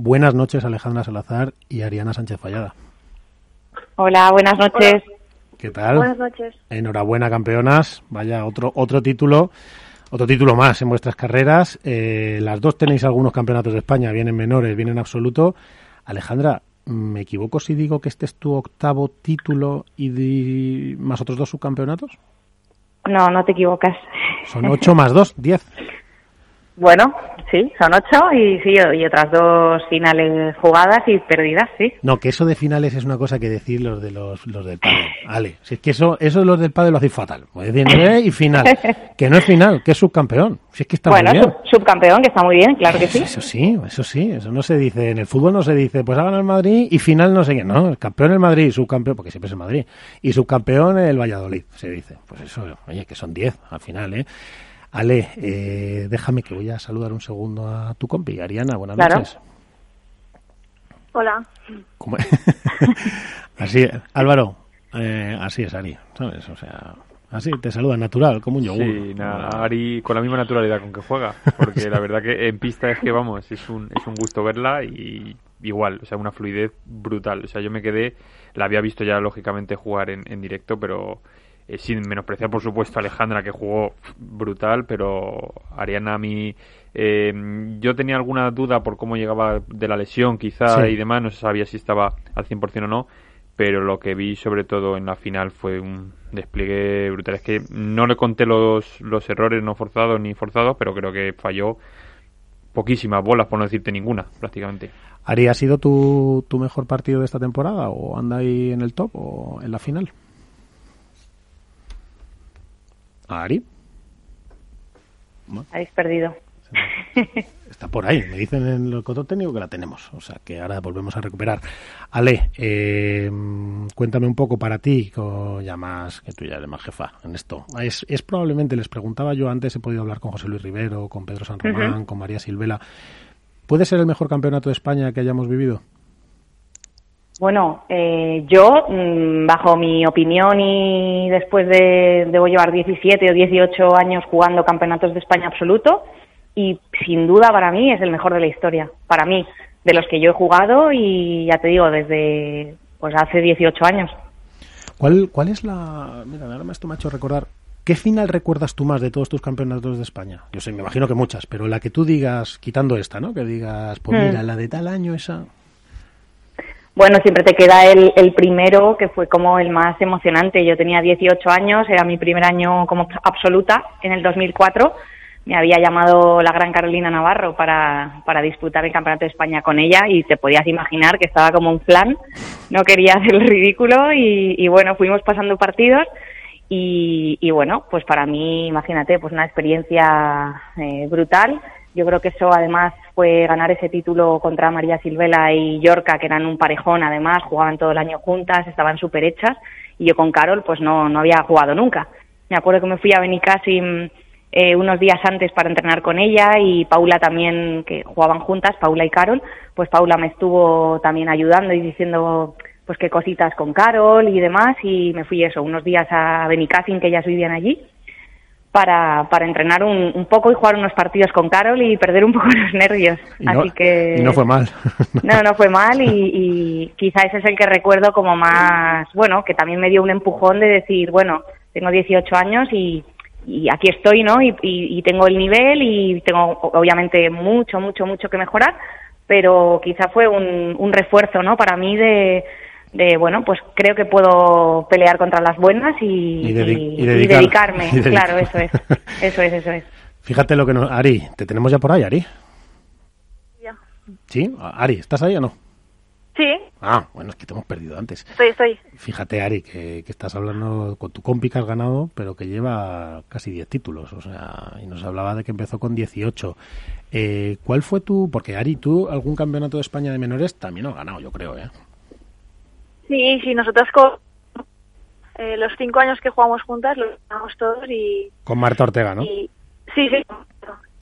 Buenas noches, Alejandra Salazar y Ariana Sánchez Fallada. Hola, buenas noches. ¿Qué tal? Buenas noches. Enhorabuena, campeonas. Vaya, otro, otro título. Otro título más en vuestras carreras. Eh, las dos tenéis algunos campeonatos de España, bien en menores, bien en absoluto. Alejandra, ¿me equivoco si digo que este es tu octavo título y di- más otros dos subcampeonatos? No, no te equivocas. Son ocho más dos, diez. Bueno, sí, son ocho y sí, y otras dos finales jugadas y perdidas, sí. No, que eso de finales es una cosa que decir los de los, los del padre. Vale, si es que eso, eso los del padre lo hacéis fatal. Pues decir, y final. Que no es final, que es subcampeón. Si es que está bueno, muy bien. sub- subcampeón, que está muy bien, claro que sí. Eso sí, eso sí, eso no se dice. En el fútbol no se dice, pues ha ganado el Madrid y final no sé qué. No, el campeón el Madrid, subcampeón, porque siempre es el Madrid. Y subcampeón el Valladolid, se dice. Pues eso, oye, que son 10 al final, ¿eh? Ale, eh, déjame que voy a saludar un segundo a tu compi, Ariana. Buenas Claro. noches. Hola. ¿Cómo- así, Álvaro, eh, así es Ari, ¿sabes? O sea, así te saluda natural, como un yogur. Sí, nada, Ari con la misma naturalidad con que juega, porque la verdad que en pista es que vamos, es un, es un gusto verla y igual, o sea, una fluidez brutal. O sea, yo me quedé, la había visto ya lógicamente jugar en, en directo, pero eh, sin menospreciar por supuesto a Alejandra que jugó brutal, pero Ariana a mí, eh, yo tenía alguna duda por cómo llegaba de la lesión quizá Sí. y demás, no se sabía si estaba al 100% o no, pero lo que vi sobre todo en la final fue un despliegue brutal. Es que no le conté los, los errores no forzados ni forzados, pero creo que falló poquísimas bolas, por no decirte ninguna, prácticamente. Ari, ¿ha sido tu, tu mejor partido de esta temporada o anda ahí en el top o en la final? Ari, Habéis perdido. está por ahí, me dicen en el control técnico que la tenemos, o sea que ahora volvemos a recuperar. Ale, eh, cuéntame un poco para ti, ya más que tú ya eres más jefa en esto. Es, es probablemente, les preguntaba yo antes, he podido hablar con José Luis Rivero, con Pedro San Román, con María Silvela. ¿Puede ser el mejor campeonato de España que hayamos vivido? Bueno, eh, yo, mm, bajo mi opinión y después de, debo llevar 17 o 18 años jugando campeonatos de España absoluto y sin duda para mí es el mejor de la historia, para mí, de los que yo he jugado y ya te digo, desde pues hace 18 años. ¿Cuál, ¿Cuál es la...? Mira, ahora me esto me ha hecho recordar. ¿Qué final recuerdas tú más de todos tus campeonatos de España? Yo sé, me imagino que muchas, pero la que tú digas, quitando esta, ¿no? Que digas, pues Hmm. mira, la de tal año esa... Bueno, siempre te queda el, primero, que fue como el más emocionante. Yo tenía 18 años, era mi primer año como absoluta en el 2004. Me había llamado la gran Carolina Navarro para, para disputar el Campeonato de España con ella y te podías imaginar que estaba como un plan. No quería hacer el ridículo y, y bueno, fuimos pasando partidos y, y bueno, pues para mí, imagínate, pues una experiencia eh, brutal. Yo creo que eso además fue ganar ese título contra María Silvela y Yorca, que eran un parejón además, jugaban todo el año juntas, estaban súper hechas, y yo con Carol pues no, no había jugado nunca. Me acuerdo que me fui a Benicassim eh, unos días antes para entrenar con ella y Paula también, que jugaban juntas, Paula y Carol, pues Paula me estuvo también ayudando y diciendo pues qué cositas con Carol y demás y me fui eso, unos días a Benicassim que ellas vivían allí para, para entrenar un, un poco y jugar unos partidos con Carol y perder un poco los nervios. Y no, Así que y no fue mal. no, no fue mal y, y quizá ese es el que recuerdo como más, bueno, que también me dio un empujón de decir, bueno, tengo 18 años y, y aquí estoy, ¿no? Y, y- y tengo el nivel y tengo obviamente mucho, mucho, mucho que mejorar, pero quizá fue un, un refuerzo, ¿no? Para mí de, de, bueno, pues creo que puedo pelear contra las buenas y, Y dedi- y- y y dedicar- dedicarme. y dedicar- Claro, eso es, eso es, eso es. Fíjate lo que nos... Ari, ¿te tenemos ya por ahí, Ari? Ya. ¿Sí? Ari, ¿estás ahí o no? Sí, Ah, bueno, es que te hemos perdido antes. estoy, estoy. Fíjate, Ari, que, que estás hablando con tu compi que has ganado, pero que lleva casi 10 títulos, o sea, y nos hablaba de que empezó con 18. Eh, ¿Cuál fue tu...? Porque, Ari, tú algún campeonato de España de menores también has ganado, yo creo, ¿eh? Sí, sí, nosotras con eh, los cinco años que jugamos juntas los ganamos todos y, Con Marta Ortega, ¿no? y sí, sí.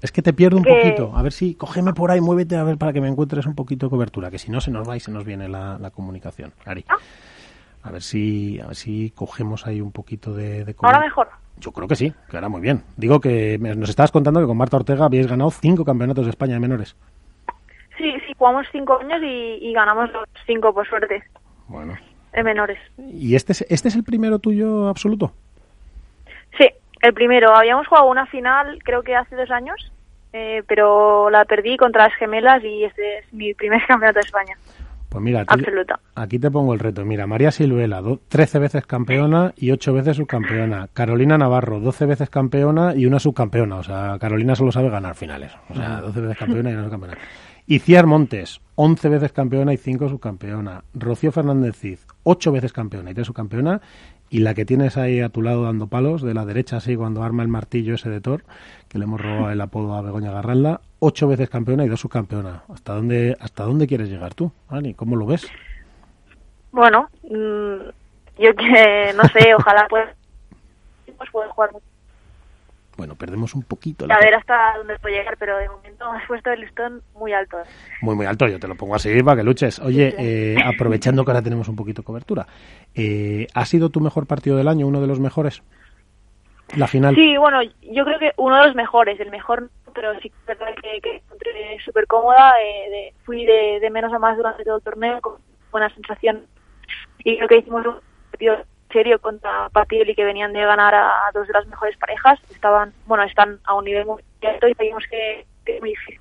Es que te pierdo un que- poquito. A ver si, cógeme por ahí, muévete a ver para que me encuentres un poquito de cobertura, que si no se nos va y se nos viene la, la comunicación. Ari, a ver si, a ver si cogemos ahí un poquito de, de Ahora mejor. Yo creo que sí, que ahora muy bien. Digo que me- nos estabas contando que con Marta Ortega habíais ganado cinco campeonatos de España de menores. Sí, sí, jugamos cinco años y, y ganamos los cinco, por suerte, Bueno. en menores. ¿Y este es, este es el primero tuyo absoluto? Sí, el primero. Habíamos jugado una final, creo que hace dos años, eh, pero la perdí contra las gemelas y este es mi primer campeonato de España. Pues mira, aquí, Absoluta. aquí te pongo el reto. Mira, María Silvela, do- 13 veces campeona y 8 veces subcampeona. Carolina Navarro, 12 veces campeona y una subcampeona. O sea, Carolina solo sabe ganar finales. O sea, 12 veces campeona y una subcampeona. Iciar Montes, 11 veces campeona y 5 subcampeona. Rocío Fernández Cid, 8 veces campeona y 3 subcampeona. Y la que tienes ahí a tu lado dando palos, de la derecha, así, cuando arma el martillo ese de Thor, que le hemos robado el apodo a Begoña Garralda, ocho veces campeona y dos subcampeona. ¿Hasta dónde, ¿Hasta dónde quieres llegar tú, Ani? ¿Cómo lo ves? Bueno, mm, yo que no sé, ojalá pues, poder jugar mucho. Bueno, perdemos un poquito. la- a ver hasta dónde puedo llegar, pero de momento has puesto el listón muy alto. Muy, muy alto. Yo te lo pongo así para que luches. Oye, eh, aprovechando que ahora tenemos un poquito de cobertura, eh, ¿ha sido tu mejor partido del año, uno de los mejores? La final. Sí, bueno, yo creo que uno de los mejores, el mejor, pero sí que es verdad que, que encontré súper cómoda, eh, de- fui de, de menos a más durante todo el torneo, con buena sensación. Y creo que hicimos un partido serio contra Patioli, que venían de ganar a, dos de las mejores parejas. Estaban, bueno, están a un nivel muy alto y sabíamos que, que es muy difícil.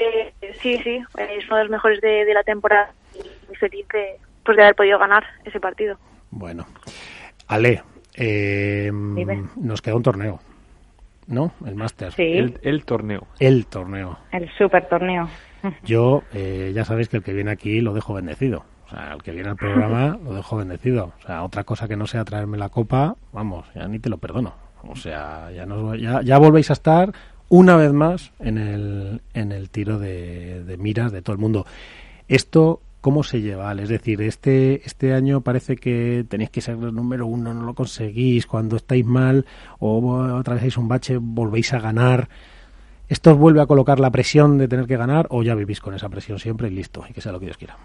Eh, sí, sí, es uno de los mejores de, de la temporada. Y muy feliz de, pues, de haber podido ganar ese partido. Bueno. Ale, eh, nos queda un torneo, ¿no? El Máster. Sí, El, el torneo. El torneo. el super torneo. Yo, eh, ya sabéis que el que viene aquí lo dejo bendecido. El que viene al programa lo dejo bendecido. O sea, otra cosa que no sea traerme la copa, vamos, ya ni te lo perdono. O sea, ya, ya, ya volvéis a estar una vez más en el, en el tiro de, miras de todo el mundo. Esto, ¿cómo se lleva? Es decir, este, este año parece que tenéis que ser el número uno, no lo conseguís, cuando estáis mal o atravesáis un bache volvéis a ganar. ¿Esto os vuelve a colocar la presión de tener que ganar o ya vivís con esa presión siempre y listo, y que sea lo que Dios quiera?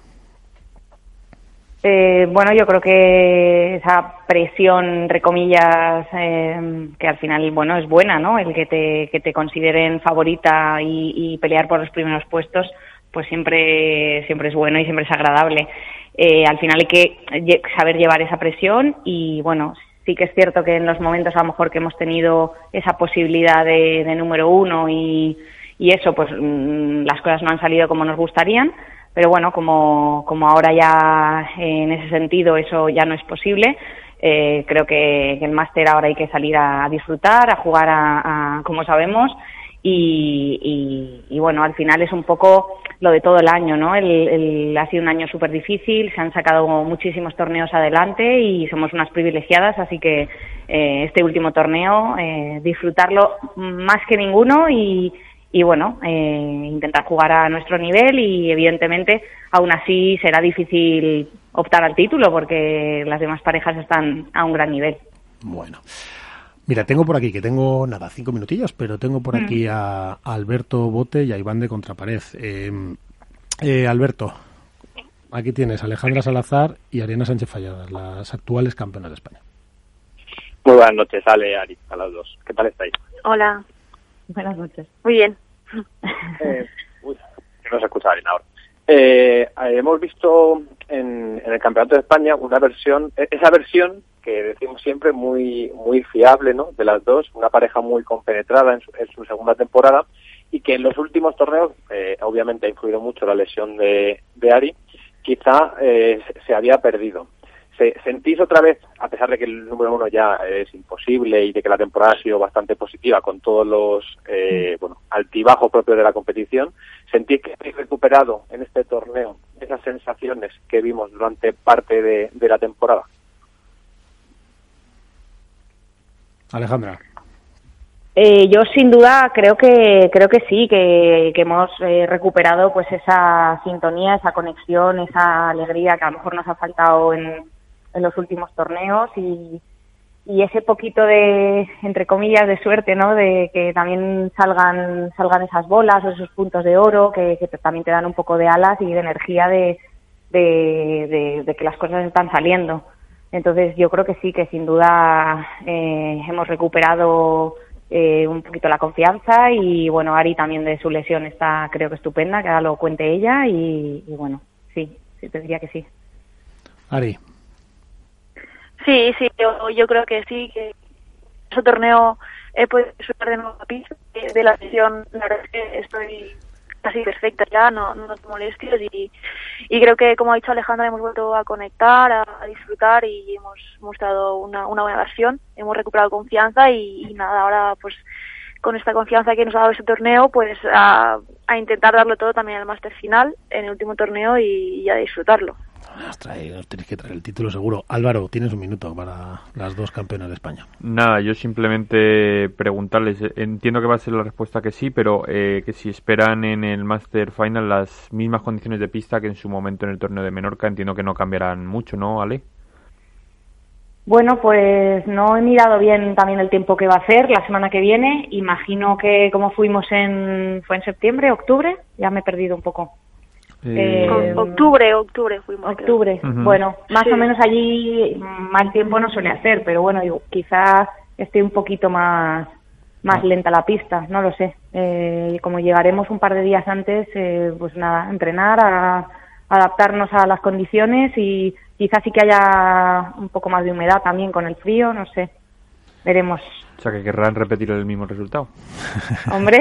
Eh, bueno, yo creo que esa presión, entre comillas, eh, que al final, bueno, es buena, ¿no? El que te, que te consideren favorita y, pelear por los primeros puestos, pues siempre, siempre es bueno y siempre es agradable. Eh, al final hay que saber llevar esa presión y, bueno, sí que es cierto que en los momentos a lo mejor que hemos tenido esa posibilidad de, de número uno y, y eso, pues mm, las cosas no han salido como nos gustarían pero bueno, como, como ahora ya eh, en ese sentido eso ya no es posible, eh, creo que, que el máster ahora hay que salir a, disfrutar, a jugar a, a como sabemos y, y, y, bueno, al final es un poco lo de todo el año, ¿no? El, el- ha sido un año súper difícil, se han sacado muchísimos torneos adelante y somos unas privilegiadas, así que eh, este último torneo, eh, disfrutarlo más que ninguno y, y bueno, eh, intentar jugar a nuestro nivel y evidentemente aún así será difícil optar al título porque las demás parejas están a un gran nivel. Bueno. Mira, tengo por aquí, que tengo nada, cinco minutillos, pero tengo por aquí a, a Alberto Bote y a Iván de Contrapared. Eh, eh, Alberto, aquí tienes a Alejandra Salazar y Ariana Sánchez Falladas, las actuales campeonas de España. Muy buenas noches, Ale, Ari, a las dos. ¿Qué tal estáis? Hola, Buenas noches. muy bien. Eh, uy, que no se escucha bien ahora. Eh, hemos visto en, en el Campeonato de España una versión, e- esa versión que decimos siempre muy muy fiable, ¿no? De las dos, una pareja muy compenetrada en su, en su segunda temporada y que en los últimos torneos, eh, obviamente ha influido mucho la lesión de, de Ari, quizá eh, se había perdido. Se- ¿Sentís otra vez, a pesar de que el número uno ya es imposible y de que la temporada ha sido bastante positiva con todos los eh, bueno, altibajos propios de la competición, sentís que habéis recuperado en este torneo esas sensaciones que vimos durante parte de, de la temporada? Alejandra. Eh, yo sin duda creo que creo que sí que, que hemos eh, recuperado pues esa sintonía esa conexión esa alegría que a lo mejor nos ha faltado en, en los últimos torneos y, y ese poquito de entre comillas de suerte no de que también salgan salgan esas bolas o esos puntos de oro que, también te dan un poco de alas y de energía de, de, que las cosas están saliendo entonces yo creo que sí que sin duda eh, hemos recuperado eh, un poquito la confianza y bueno, Ari también de su lesión está creo que estupenda, que ahora lo cuente ella y, bueno, sí, sí, te diría que sí. Ari. Sí, sí, yo, yo creo que sí, que ese torneo he podido disfrutar de nuevo a de la lesión, la verdad es que estoy casi perfecta ya, no, no te molestias y, y creo que como ha dicho Alejandra hemos vuelto a conectar, a, disfrutar y hemos mostrado una, buena versión, hemos recuperado confianza y, nada, ahora pues con esta confianza que nos ha dado este torneo pues a, a intentar darlo todo también al máster final en el último torneo y, y a disfrutarlo. Nos, tenéis que traer el título seguro. Álvaro, tienes un minuto para las dos campeonas de España. Nada, yo simplemente preguntarles, eh, entiendo que va a ser la respuesta que sí, pero eh, que si esperan en el Master Final las mismas condiciones de pista que en su momento en el torneo de Menorca, entiendo que no cambiarán mucho, ¿no, Ale? Bueno, pues no he mirado bien también el tiempo que va a hacer la semana que viene. Imagino que como fuimos en, fue en septiembre, octubre, ya me he perdido un poco. Eh, octubre, octubre fuimos. Octubre, bueno, más o menos allí mal tiempo no suele hacer, pero bueno, quizás esté un poquito más más lenta la pista, no lo sé. Eh, como llegaremos un par de días antes, eh, pues nada, entrenar, a, adaptarnos a las condiciones y quizás sí que haya un poco más de humedad también con el frío, no sé. Veremos. O sea, que querrán repetir el mismo resultado. Hombre,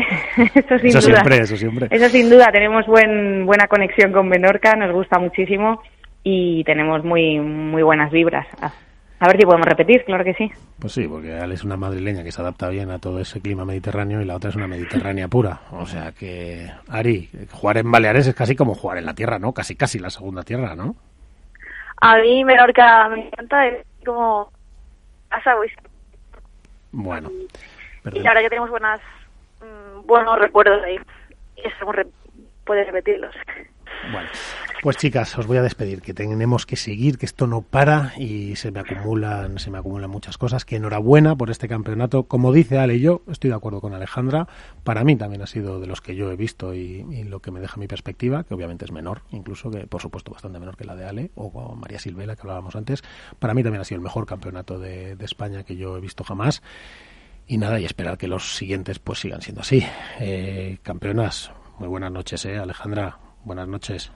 eso sin eso duda. Siempre, eso siempre. Eso sin duda. Tenemos buen, buena conexión con Menorca, nos gusta muchísimo y tenemos muy, muy buenas vibras. A ver si podemos repetir, claro que sí. Pues sí, porque Ale es una madrileña que se adapta bien a todo ese clima mediterráneo y la otra es una mediterránea pura. O sea que, Ari, jugar en Baleares es casi como jugar en la tierra, ¿no? Casi, casi la segunda tierra, ¿no? A mí Menorca me encanta, es como casa, bueno. Y ahora ya tenemos buenas, mm, buenos recuerdos ahí. Y eso puede repetirlos. Bueno, pues chicas, os voy a despedir, que tenemos que seguir, que esto no para y se me acumulan, se me acumulan muchas cosas. Que enhorabuena por este campeonato. Como dice Ale, yo estoy de acuerdo con Alejandra. Para mí también ha sido de los que yo he visto y, lo que me deja mi perspectiva, que obviamente es menor, incluso que por supuesto bastante menor que la de Ale o María Silvela que hablábamos antes. Para mí también ha sido el mejor campeonato de, de España que yo he visto jamás y nada, y esperar que los siguientes pues sigan siendo así. Eh, campeonas, muy buenas noches, ¿eh? Alejandra, buenas noches.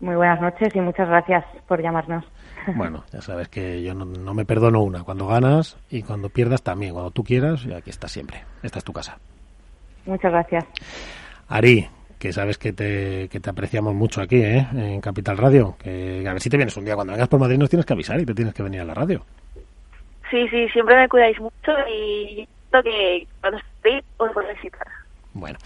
Muy buenas noches y muchas gracias por llamarnos. Bueno, ya sabes que yo no, me perdono una, cuando ganas y cuando pierdas también, cuando tú quieras, y aquí estás siempre. Esta es tu casa. Muchas gracias. Ari, que sabes que te, que te apreciamos mucho aquí, ¿eh? En Capital Radio. Que a ver si te vienes un día, cuando vengas por Madrid nos tienes que avisar y te tienes que venir a la radio. Sí, sí, siempre me cuidáis mucho y que cuando estéis os voy a visitar. Bueno,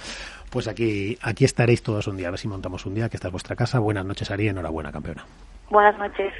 pues aquí, aquí estaréis todos un día, a ver si montamos un día, que esta es vuestra casa. Buenas noches, Ari, enhorabuena, campeona. Buenas noches.